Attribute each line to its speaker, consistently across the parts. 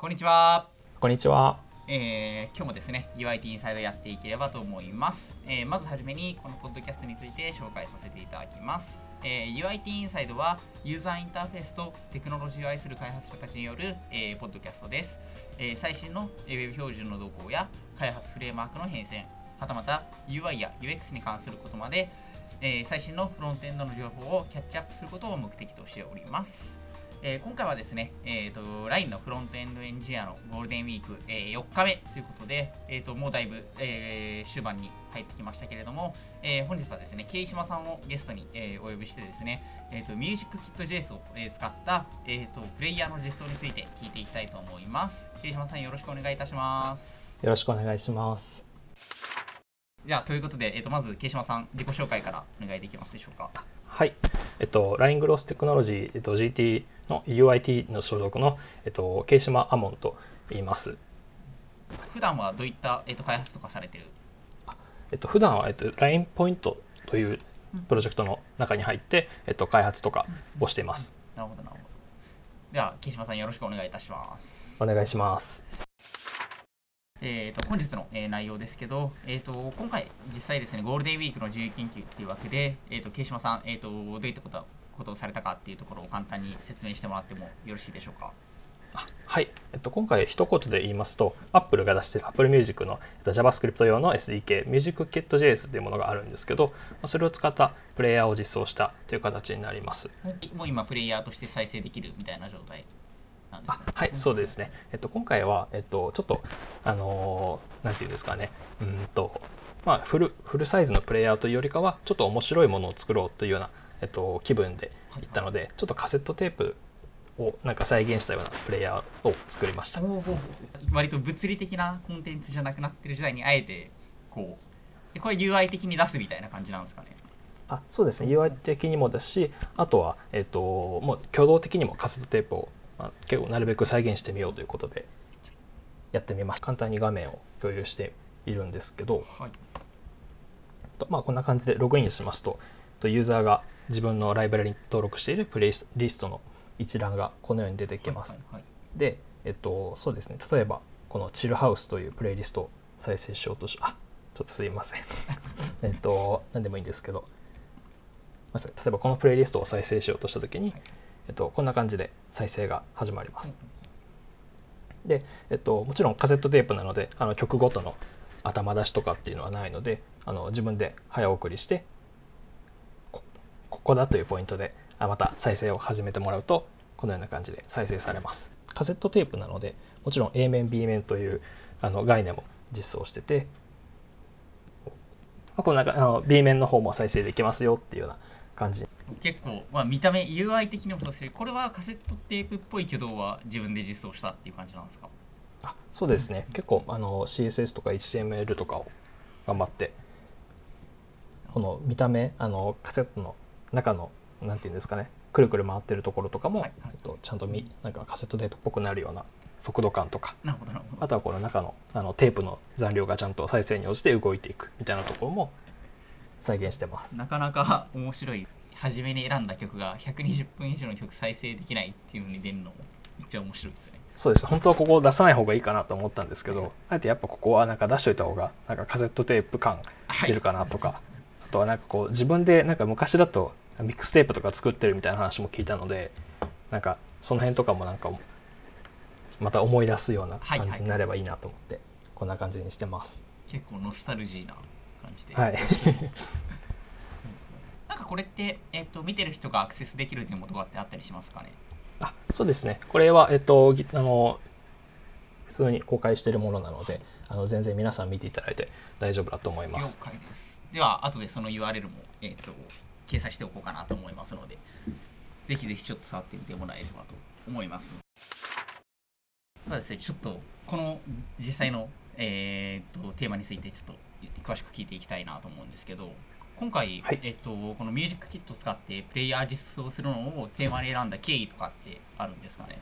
Speaker 1: こんにちは。
Speaker 2: こんにちは。
Speaker 1: えー、今日もですね、UIT インサイドやっていければと思います。えー、まずはじめに、このポッドキャストについて紹介させていただきます。えー、UIT インサイドは、ユーザーインターフェースとテクノロジーを愛する開発者たちによる、えー、ポッドキャストです。えー、最新のえー Web 標準の動向や開発フレームワークの変遷、はたまた UI や UX に関することまで、えー最新のフロントエンドの情報をキャッチアップすることを目的としております。えー今回はですね、えーと、LINE のフロントエンドエンジニアのゴールデンウィーク、えー4日目ということで、えーと、もうだいぶ、えー終盤に入ってきましたけれども、えー本日はですね、慶島さんをゲストに、えーお呼びしてですね、えーと、ミュージックキット JS を、えー使った、えーと、プレイヤーの実装について聞いていきたいと思います。慶島さんよろしくお願いいたします。
Speaker 2: よろしくお願いします。
Speaker 1: じゃあ、ということで、えーと、まず慶島さん、自己紹介からお願いできますでしょうか。
Speaker 2: はい。えっと、LINE グロステクノロジー、えっと、GT の UIT の所属の、えっと、慶島アモンと言います。
Speaker 1: 普段はどういった、えーと、開発とかされてる？
Speaker 2: えっと、普段は、えっと、LINE ポイントというプロジェクトの中に入って、えっと、開発とかをしています。
Speaker 1: なるほど、なるほど。では、慶島さんよろしくお願いいたします。
Speaker 2: お願いします。
Speaker 1: えー、と本日の、えー内容ですけど、えー、と今回、実際ですね、ゴールデンウィークの自由研究っていうわけで、えー、と慶島さん、えー、とどういったことことをされたかっていうところを簡単に説明してもらってもよろしいでしょうか？
Speaker 2: あはい、えっと、今回一言で言いますと Apple が出している Apple Music の、えっと、JavaScript 用の SDK MusicKit.js というものがあるんですけどまあそれを使ったプレイヤーを実装したという形になります。
Speaker 1: もう今、プレイヤーとして再生できるみたいな状態？なんですね。
Speaker 2: はい、そうですね。えっと、今回は、えっと、ちょっと、あのーなんていうんですかね、うーんと、まあ、フル、フルサイズのプレイヤーというよりかは、ちょっと面白いものを作ろうというような、えっと、気分で行ったので、ちょっとカセットテープをなんか再現したようなプレイヤーを作りました。
Speaker 1: 割と物理的なコンテンツじゃなくなってる時代にあえてこうでこれ UI 的に出すみたいな感じなんですかね。
Speaker 2: あそうですね UI 的にもですしあとは、えっともう挙動的にもカセットテープを、まあ、結構なるべく再現してみようということでやってみました。簡単に画面を共有しているんですけど、
Speaker 1: はい、
Speaker 2: とまあ、こんな感じでログインしますと。とユーザーが自分のライブラリに登録しているプレイリストの一覧がこのように出てきます、
Speaker 1: はいはい
Speaker 2: でえっとそうですね。例えばこのチルハウスというプレイリストを再生しようとしあちょっとすいません。えっと何でもいいんですけど。例えばこのプレイリストを再生しようとした時に、えっと、こんな感じで再生が始まります、で、えっと、もちろんカセットテープなのであの曲ごとの頭出しとかっていうのはないのであの自分で早送りしてここだというポイントであまた再生を始めてもらうとこのような感じで再生されます。カセットテープなのでもちろん A 面 B 面というあの概念も実装しててまあこの中あの B 面の方も再生できますよっていうような感じ。
Speaker 1: 結構、まあ、見た目 UI 的にもそうですけどこれはカセットテープっぽい挙動は自分で実装したっていう感じなんですか？
Speaker 2: あそうですね。結構あの CSS とか HTML とかを頑張ってこの見た目あのカセットの中のなんていうんですかねくるくる回ってるところとかも、
Speaker 1: はいはい。
Speaker 2: えっと、ちゃんとみなんかカセットテープっぽくなるような速度感とかあとはこの中のあのテープの残量がちゃんと再生に応じて動いていくみたいなところも再現してます。
Speaker 1: なかなか面白い初めに選んだ曲が120分以上の曲再生できないっていうのに出るのもめっちゃ面白いですね
Speaker 2: そうです本当はここを出さない方がいいかなと思ったんですけどあえてやっぱここはなんか出しといた方がなんかカセットテープ感出るかなとか、あとはなんかこう自分でなんか昔だとミックステープとか作ってるみたいな話も聞いたのでなんかその辺とかもなんかまた思い出すような感じになればいいなと思ってこんな感じにしてます。
Speaker 1: 結構ノスタルジーな感じで、
Speaker 2: はい。
Speaker 1: なんかこれって、えっと見てる人がアクセスできるデモとかってあったりしますかね？
Speaker 2: あそうですね。これはえっとぎあの普通に公開しているものなのであの全然皆さん見ていただいて大丈夫だと思いま
Speaker 1: 了
Speaker 2: す。
Speaker 1: 解です。では後でその URL も、えっと掲載しておこうかなと思いますのでぜひぜひちょっと触ってみてもらえればと思いますそうですねちょっとこの実際の、えーっとテーマについてちょっと詳しく聞いていきたいなと思うんですけど今回、
Speaker 2: はい。
Speaker 1: えっとこのミュージックキットを使ってプレイヤー実装するのをテーマに選んだ経緯とかってあるんですかね？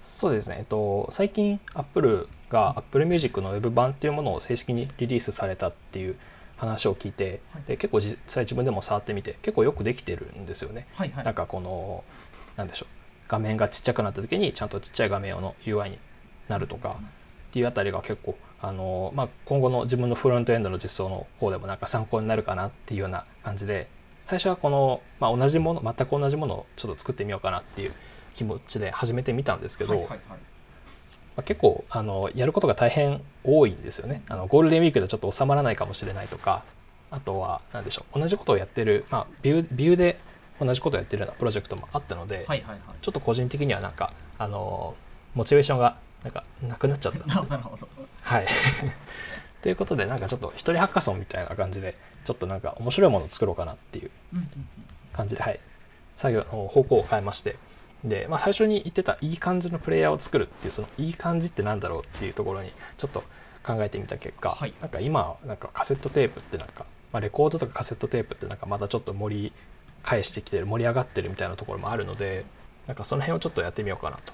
Speaker 2: そうですね、えっと、最近 Apple が Apple Music の Web 版っていうものを正式にリリースされたっていう話を聞いて、
Speaker 1: はい。
Speaker 2: で結構実際自分でも触ってみて結構よくできてるんですよね。
Speaker 1: はいはい。
Speaker 2: なんかこのなんでしょう画面がちっちゃくなった時にちゃんとちっちゃい画面用の UI になるとかっていうあたりが結構あの、まあ、今後の自分のフロントエンドの実装の方でもなんか参考になるかなっていうような感じで最初はこの、まあ、同じもの全く同じものをちょっと作ってみようかなっていう気持ちで始めてみたんですけど、
Speaker 1: はいはいはい。
Speaker 2: まあ、結構あのやることが大変多いんですよね。あのゴールデンウィークでちょっと収まらないかもしれないとかあとは何でしょう同じことをやってる、まあ、ビュービューで同じことをやってるようなプロジェクトもあったので、
Speaker 1: はいはいはい。
Speaker 2: ちょっと個人的にはなんかあのモチベーションがなんかなくなっちゃった。
Speaker 1: なるほど。
Speaker 2: はい。ということでなんかちょっと一人ハッカソンみたいな感じでちょっとなんか面白いものを作ろうかなっていう感じで、はい、作業の方向を変えまして。で、まあ、最初に言ってたいい感じのプレイヤーを作るっていうそのいい感じってなんだろうっていうところにちょっと考えてみた結果、
Speaker 1: はい。
Speaker 2: なんか今なんかカセットテープってなんか、まあ、レコードとかカセットテープってなんかまたちょっと盛り返してきてる盛り上がってるみたいなところもあるのでなんかその辺をちょっとやってみようかなと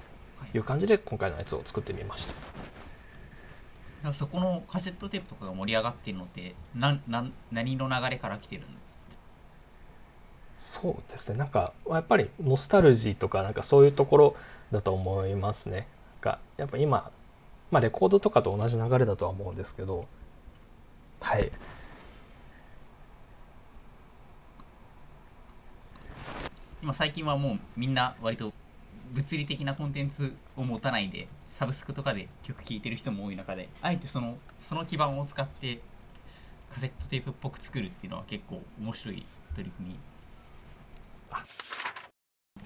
Speaker 2: いう感じで今回のやつを作ってみました。
Speaker 1: だからそこのカセットテープとかが盛り上がっているのってなんなん何の流れから来てるの？
Speaker 2: そうですねなんかやっぱりノスタルジーとかなんかそういうところだと思いますね。なんかやっぱ今、まあ、レコードとかと同じ流れだとは思うんですけどはい
Speaker 1: 今最近はもうみんな割と物理的なコンテンツを持たないでサブスクとかで曲聴いてる人も多い中であえてそのその基盤を使ってカセットテープっぽく作るっていうのは結構面白い取り組み。
Speaker 2: あ。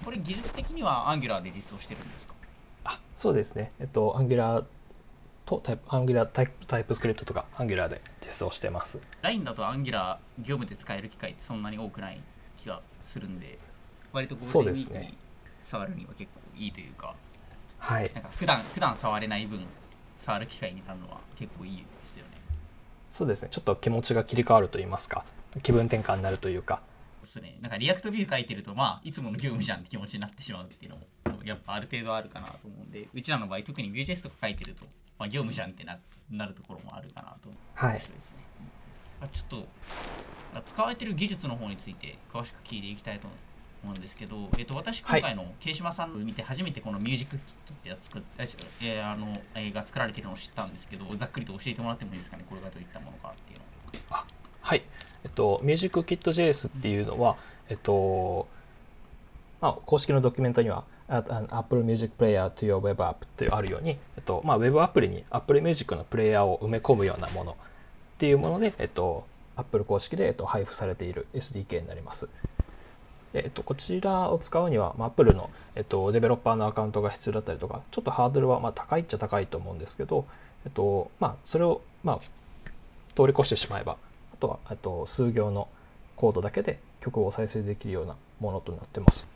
Speaker 1: これ技術的にはアンギュラーで実装してるんですか？
Speaker 2: あそうですね。えっと Angular とタイプ Angular タイプタイプスクリプトとか Angular で実装してます。
Speaker 1: LINE だとアンギュラー業務で使える機会ってそんなに多くない気がするんで割とゴールデンウィークに
Speaker 2: そうですね
Speaker 1: 触るには結構いいというか。
Speaker 2: はい。
Speaker 1: なんか普段普段触れない分触る機会になるのは結構いいですよね。
Speaker 2: そうですね。ちょっと気持ちが切り替わると言いますか。気分転換になるというか。
Speaker 1: ですね。なんか React Vue 書いてるとまあいつもの業務じゃんって気持ちになってしまうっていうのもやっぱある程度あるかなと思うんでうちらの場合特に Vue.js とか書いてると、まあ、業務じゃんってななるところもあるかなと。
Speaker 2: はい。
Speaker 1: ですね、あちょっとあ使われてる技術の方について詳しく聞いていきたいと思うんですけど、えっと私今回の慶島さんの見て初めてこの MusicKit ってやつ作っえーあのえーが作られてるのを知ったんですけどざっくりと教えてもらってもいいですかね？これがどういったものかっていうの
Speaker 2: あはい、えっと、MusicKit.js っていうのは、えっと、まあ、公式のドキュメントには、ああの Apple Music Player to your Web App ってあるように、えっと、まあ、Web アプリに Apple Music のプレイヤーを埋め込むようなものっていうもので、えっと、Apple 公式で、えっと、配布されている SDK になります。でえっと、こちらを使うには、まあ、Apple の、えっと、デベロッパーのアカウントが必要だったりとか、ちょっとハードルはまあ高いっちゃ高いと思うんですけど、えっとまあ、それを、まあ、通り越してしまえば、あとはあと数行のコードだけで曲を再生できるようなものとなってます。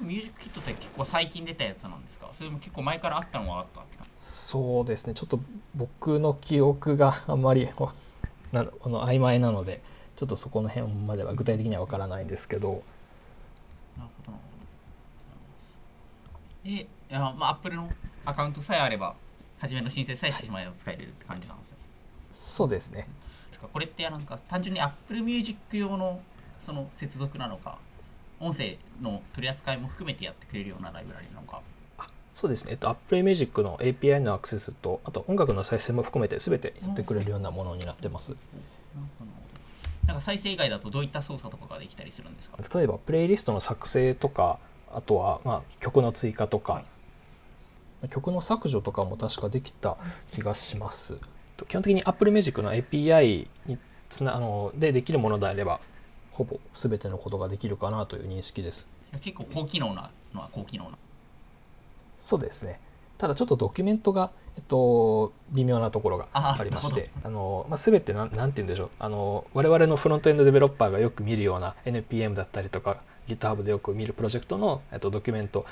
Speaker 1: ミュージックキットって結構最近出たやつなんですか？それも結構前からあったのはあったって感じ
Speaker 2: そうですね、ちょっと僕の記憶があんまりほな あの曖昧なので、ちょっとそこの辺までは具体的にはわからないんですけど、
Speaker 1: なるほど。なるほど。でいやまあ Apple のアカウントさえあれば初めの申請さえしてしまえば使えれるって感じなんですね。
Speaker 2: そうですね。
Speaker 1: これってなんか単純に Apple Music 用のその接続なのか音声の取り扱いも含めてやってくれるようなライブラリなのか。
Speaker 2: あそうですね、えっと、Apple Music の API のアクセスと、あと音楽の再生も含めて全てやってくれるようなものになってます。
Speaker 1: なるほどなるほどなんか再生以外だとどういった操作とかができたりするんですか？
Speaker 2: 例えばプレイリストの作成とかあとはまあ曲の追加とか、
Speaker 1: はい。
Speaker 2: 曲の削除とかも確かできた気がします。と基本的に Apple Music の API につなあのでできるものであればほぼ全てのことができるかなという認識です。
Speaker 1: 結構高機能なのは高機能な。
Speaker 2: そうですね。ただちょっとドキュメントが、えっと、微妙なところが
Speaker 1: あ
Speaker 2: ありまして
Speaker 1: な
Speaker 2: あの、まあ、全てなんなんて言うんでしょう。あの我々のフロントエンドデベロッパーがよく見るような NPM だったりとか GitHub でよく見るプロジェクトの、えっと、ドキュメント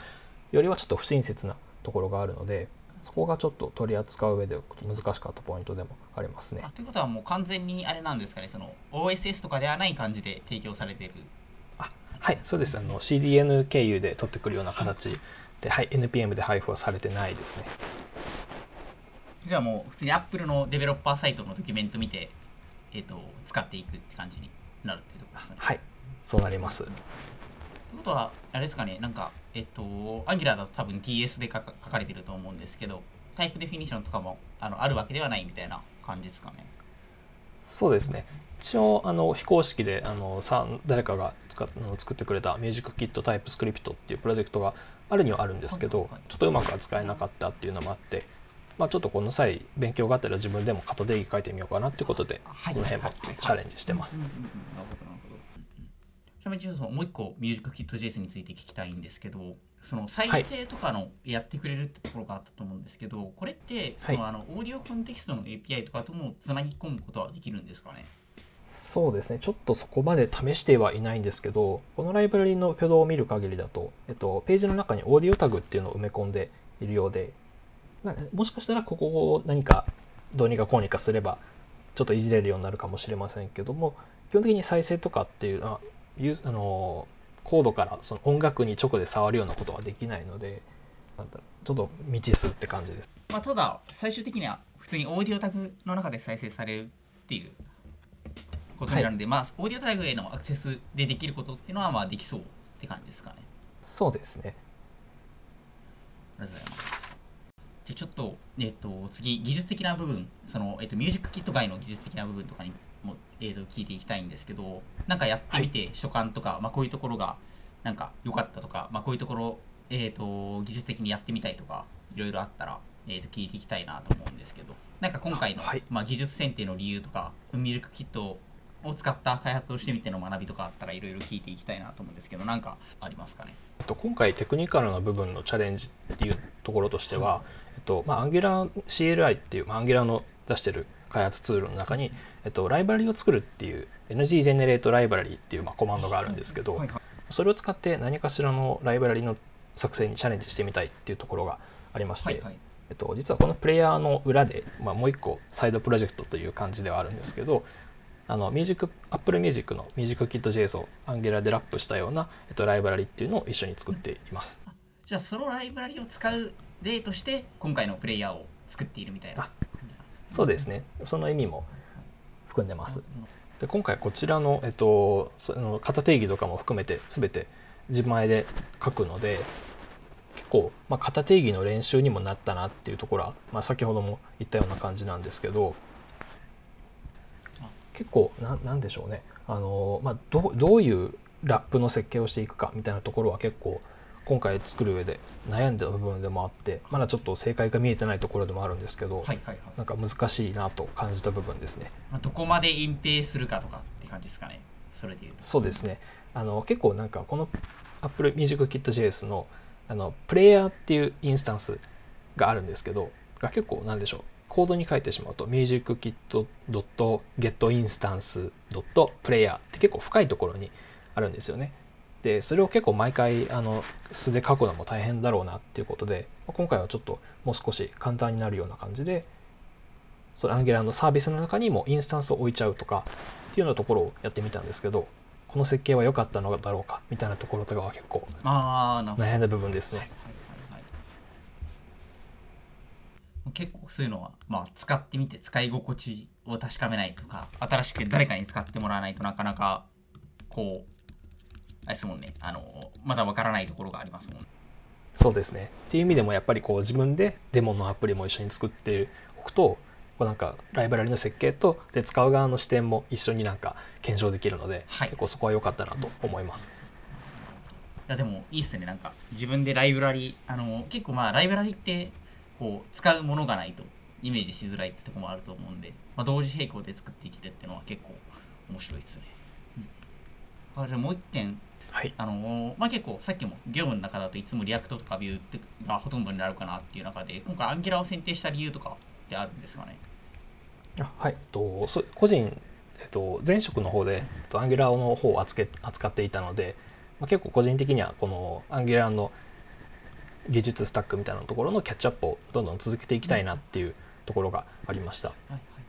Speaker 2: よりはちょっと不親切なところがあるのでそこがちょっと取り扱う上で難しかったポイントでもありますね。
Speaker 1: あ。ということはもう完全にあれなんですかね。その OSS とかではない感じで提供されている。
Speaker 2: あはいそうです。あの CDN 経由で取ってくるような形で、はい、NPM で配布はされてないですね。
Speaker 1: じゃあもう普通に Apple のデベロッパーサイトのドキュメント見て、えー、と使っていくって感じになるっていうところですね。
Speaker 2: はいそうなります。
Speaker 1: ということはあれですかねなんかえっと Angular だと多分 TS で書か書かれてると思うんですけどタイプデフィニッションとかもあのあるわけではないみたいな感じですかね
Speaker 2: そうですね一応あの非公式であのさ誰かが使っあの作ってくれたミュージックキットタイプスクリプトっていうプロジェクトがあるにはあるんですけど、
Speaker 1: はいはい
Speaker 2: ちょっとうまく扱えなかったっていうのもあって、まあ、ちょっとこの際勉強があったら自分でも型定義書いてみようかなっていうことで
Speaker 1: はい。
Speaker 2: この辺も
Speaker 1: はい。はい。
Speaker 2: チャレンジしてます。
Speaker 1: ちなみにもう一個ミュージックキット JS について聞きたいんですけどその再生とかのやってくれるってところがあったと思うんですけど、これってその、あのオーディオコンテキストの API とかともつなぎ込むことはできるんですかね？
Speaker 2: そうですね。ちょっとそこまで試してはいないんですけどこのライブラリの挙動を見る限りだと、えっと、ページの中にオーディオタグっていうのを埋め込んでいるようでまあもしかしたらここを何かどうにかこうにかすればちょっといじれるようになるかもしれませんけども基本的に再生とかっていうのはユーあのコードからその音楽に直で触るようなことはできないのでちょっと未知数って感じです。
Speaker 1: まあ、ただ最終的には普通にオーディオタグの中で再生されるっていうことになるので、まあオーディオタグへのアクセスでできることっていうのはまあできそうって感じですかね。
Speaker 2: そうですね。
Speaker 1: ありがとうございますじゃあちょっと,、えっと次技術的な部分その、えっとミュージックキット外の技術的な部分とかにも、えっと聞いていきたいんですけどなんかやってみて所感とか、まあ、こういうところがなんか良かったとか、まあ、こういうところ、えっと技術的にやってみたいとかいろいろあったら、えっと聞いていきたいなと思うんですけどなんか今回の、
Speaker 2: はい。
Speaker 1: まあ、技術選定の理由とかミュージックキットを使った開発をしてみての学びとかあったらいろいろ聞いていきたいなと思うんですけどなんかありますかね？
Speaker 2: えっと、今回テクニカルな部分のチャレンジっていうところとしては、えっとまあ、Angular CLI っていう、まあ、Angular の出してる開発ツールの中に、えっと、ライブラリを作るっていう NG ジェネレートライブラリっていう、まあ、コマンドがあるんですけど、それを使って何かしらのライブラリの作成にチャレンジしてみたいっていうところがありまして、
Speaker 1: はいはい。
Speaker 2: えっと、実はこのプレイヤーの裏で、まあ、もう一個サイドプロジェクトという感じではあるんですけどあのミュージック Apple Music のミュージックキット JS を Angular でラップしたような、えっと、ライブラリっていうのを一緒に作っています。
Speaker 1: じゃあそのライブラリを使う例として今回のプレイヤーを作っているみたいな
Speaker 2: あそうですねその意味も含んでます。で今回こちらの,、えっと、その型定義とかも含めて全て自前で書くので結構、まあ、型定義の練習にもなったなっていうところは、まあ、先ほども言ったような感じなんですけど結構ななんでしょうね。あの、まあ、どうどういうラップの設計をしていくかみたいなところは結構今回作る上で悩んだ部分でもあってまだちょっと正解が見えてないところでもあるんですけど、
Speaker 1: はいはいはい、
Speaker 2: なんか難しいなと感じた部分ですね。
Speaker 1: まあ、どこまで隠蔽するかとかって感じですかね。それでいうと。
Speaker 2: そうですね。あの結構なんかこの Apple Music Kit JS のあのプレイヤーっていうインスタンスがあるんですけどが結構なんでしょうコードに書いてしまうと musickit.getinstance.player って結構深いところにあるんですよね。でそれを結構毎回あの素で書くのも大変だろうなっていうことで今回はちょっともう少し簡単になるような感じでその Angular のサービスの中にもインスタンスを置いちゃうとかっていうようなところをやってみたんですけどこの設計は良かったのだろうかみたいなところとかは結構悩んだ部分です
Speaker 1: はい
Speaker 2: ね。
Speaker 1: はいはいはい結構そういうのは、まあ、使ってみて使い心地を確かめないとか新しく誰かに使ってもらわないとなかなかこうあれですもんね。あのまだわからないところがありますもんね。
Speaker 2: そうですね。っていう意味でもやっぱりこう自分でデモのアプリも一緒に作っておくとこうなんかライブラリの設計とで使う側の視点も一緒になんか検証できるので、
Speaker 1: はい。
Speaker 2: 結構そこは良かったなと思います。
Speaker 1: いやでもいいっすね。なんか自分でライブラリあの結構まあライブラリってこう使うものがないとイメージしづらいってとこもあると思うんで、まあ、同時並行で作っていけるっていうのは結構面白いっすね、うん、あじゃあもう一点
Speaker 2: はい、
Speaker 1: あのまあ結構さっきも業務の中だといつも React とか Vue ってがほとんどになるかなっていう中で今回 Angular を選定した理由とかってあるんですかね？
Speaker 2: あはい、えっとそ個人、えっと、前職の方で、えっと、Angular の方を扱扱っていたので、まあ、結構個人的にはこの Angular の技術スタックみたいなところのキャッチアップをどんどん続けていきたいなっていうところがありました。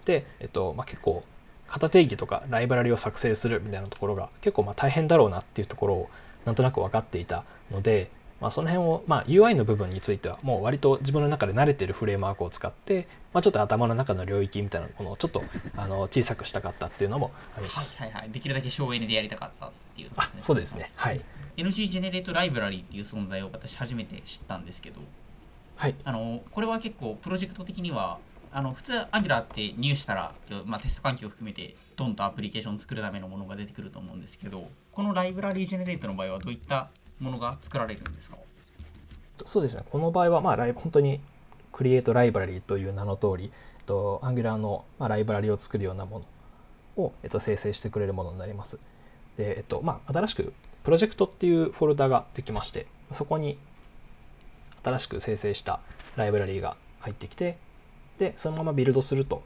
Speaker 2: で、えっとまあ、結構型定義とかライブラリを作成するみたいなところが結構まあ大変だろうなっていうところをなんとなく分かっていたのでまあ、その辺を、まあ、UI の部分についてはもう割と自分の中で慣れてるフレームワークを使って、まあ、ちょっと頭の中の領域みたいなものをちょっとあの小さくしたかったっていうのもあります。
Speaker 1: はいはいはい。できるだけ省エネでやりたかったっていうこと
Speaker 2: あ
Speaker 1: ですね。
Speaker 2: そうですね。はい。
Speaker 1: NG ジェネレートライブラリーっていう存在を私初めて知ったんですけど、
Speaker 2: はい。
Speaker 1: あのこれは結構プロジェクト的にはあの普通 Angular って入手したら、まあ、テスト環境を含めてドンとアプリケーションを作るためのものが出てくると思うんですけどこのライブラリージェネレートの場合はどういったものが作られるんですか？
Speaker 2: そうですね。この場合は、まあ、本当にクリエイトライブラリーという名の通り、えっと、Angular の、まあ、ライブラリを作るようなものを、えっと、生成してくれるものになります。で、えっと、まあ、新しくプロジェクトっていうフォルダができまして、そこに新しく生成したライブラリーが入ってきて、で、そのままビルドすると、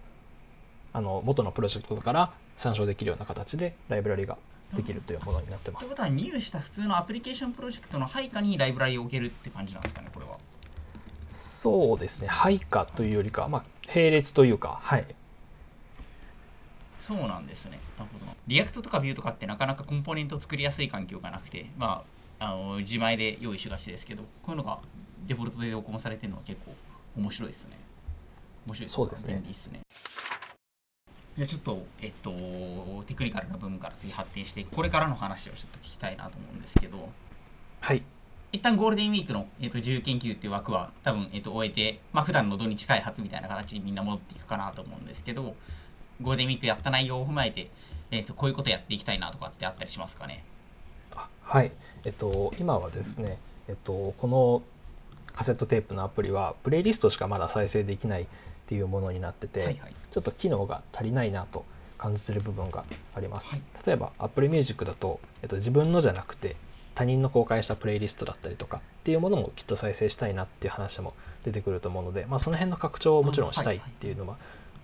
Speaker 2: あの、元のプロジェクトから参照できるような形でライブラリができるというものになってます
Speaker 1: という。ことは入手した普通のアプリケーションプロジェクトの配下にライブラリを置けるって感じなんですかねこれは
Speaker 2: そうですね。配下というよりかは、まあ、並列というか、はい。
Speaker 1: そうなんですねなるほど React とか Vue とかってなかなかコンポーネント作りやすい環境がなくてまああの自前で用意しがちですけどこういうのがデフォルトで同梱されてるのは結構面白いですね面白いといか
Speaker 2: そうですね
Speaker 1: 便利ですねじゃあちょっとえっとテクニカルな部分から次発展してこれからの話をちょっと聞きたいなと思うんですけど
Speaker 2: はい。
Speaker 1: 一旦ゴールデンウィークの、えっと自由研究っていう枠は多分、えっと終えて、まあ普段の土日開発みたいな形にみんな戻っていくかなと思うんですけどゴールデンウィークやった内容を踏まえて、えっとこういうことやっていきたいなとかってあったりしますかね？
Speaker 2: あはい。えっと、今はですね、えっと、このカセットテープのアプリは、プレイリストしかまだ再生できないっていうものになってて、
Speaker 1: はいはい
Speaker 2: ちょっと機能が足りないなと感じてる部分があります。
Speaker 1: はい
Speaker 2: 例えば、Apple Music だと、えっと、自分のじゃなくて、他人の公開したプレイリストだったりとかっていうものもきっと再生したいなっていう話も出てくると思うので、まあ、その辺の拡張をもちろんしたいっていうのは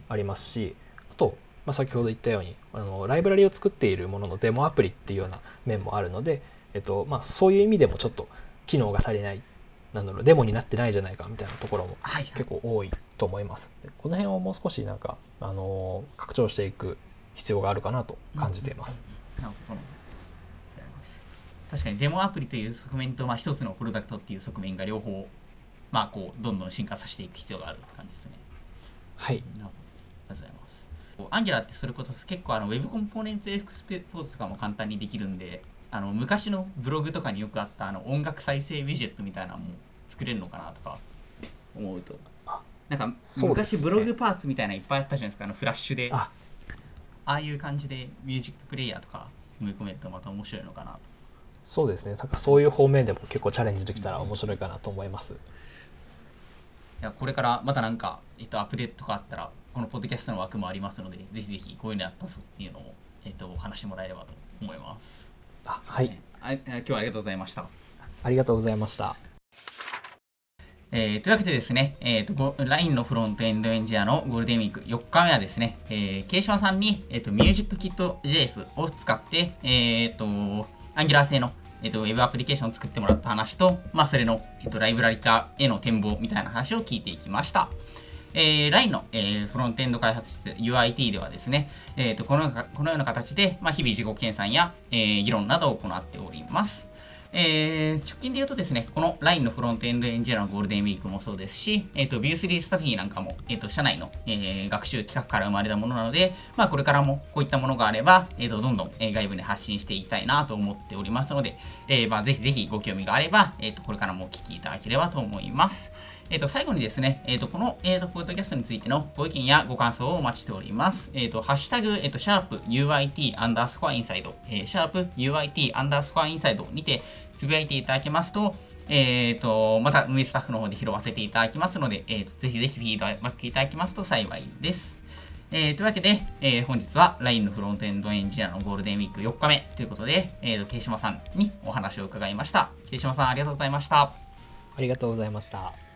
Speaker 2: ありますし、あと、まあ、先ほど言ったようにあのライブラリを作っているもののデモアプリっていうような面もあるので、えっとまあ、そういう意味でもちょっと機能が足りないなんだろうデモになってないじゃないかみたいなところも
Speaker 1: はい
Speaker 2: 結構多いと思います。でこの辺をもう少しなんか、あのー拡張していく必要があるかなと感じています。
Speaker 1: 確かにデモアプリという側面と、まあ、一つのプロダクトっていう側面が両方まあこうどんどん進化させていく必要がある感じですね
Speaker 2: はい、
Speaker 1: なるほどありがとうございます。アンギュラーってそれこそ結構あの Web コンポーネンツエクスペポートとかも簡単にできるんで、あの昔のブログとかによくあったあの音楽再生ウィジェットみたいなのも作れるのかなとか思うと
Speaker 2: あ。
Speaker 1: なんか昔ブログパーツみたいなのいっぱいあったじゃないですか、あのフラッシュで。あ
Speaker 2: あ
Speaker 1: あいう感じでミュージックプレイヤーとか埋め込めるとまた面白いのかなと。
Speaker 2: そうですねなんかそういう方面でも結構チャレンジできたら面白いかなと思います。
Speaker 1: いやこれからまたなんか、えっと、アップデートとかあったら、このポッドキャストの枠もありますので、ぜひぜひこういうのやったぞっていうのを、えっと、話してもらえればと思います。
Speaker 2: あはい、
Speaker 1: あ。今日はありがとうございました。
Speaker 2: ありがとうございました。
Speaker 1: えーというわけでですね、えーと、ご LINE のフロントエンドエンジニアのゴールデンウィーク4日目はですね、えー、慶島さんに、えーと、MusicKit.js を使って、えーと、Angular 製の、えーと、ウェブアプリケーションを作ってもらった話と、まあ、それの、えーと、ライブラリ化への展望みたいな話を聞いていきました。えー、LINE の、えーフロントエンド開発室 UIT ではですね、えー、とこのこのような形で、まあ、日々自己研鑽や、えー議論などを行っております。えー直近で言うとですね、この LINE のフロントエンドエンジニアのゴールデンウィークもそうですし、えっ、と、View3 スタディなんかも、えっ、と、社内の、えー学習企画から生まれたものなので、まあ、これからもこういったものがあれば、えっ、と、どんどん、えー外部に発信していきたいなと思っておりますので、えーまあ、ぜひぜひご興味があれば、えっ、と、これからもお聞きいただければと思います。えっ、と、最後にですね、えっ、と、この、えっ、と、ポッドキャストについてのご意見やご感想をお待ちしております。えっ、と、ハッシュタグ、えっ、と、シャープ UIT アンダースコアインサイド、えーシャープ UIT アンダースコアインサイドにてつぶやいていただけますと、えっ、と、また運営スタッフの方で拾わせていただきますので、えーと、ぜひぜひフィードバックいただきますと幸いです。えーというわけで、えー本日は LINE のフロントエンドエンジニアのゴールデンウィーク4日目ということで、えーと、慶島さんにお話を伺いました。慶島さん、ありがとうございました。
Speaker 2: ありがとうございました。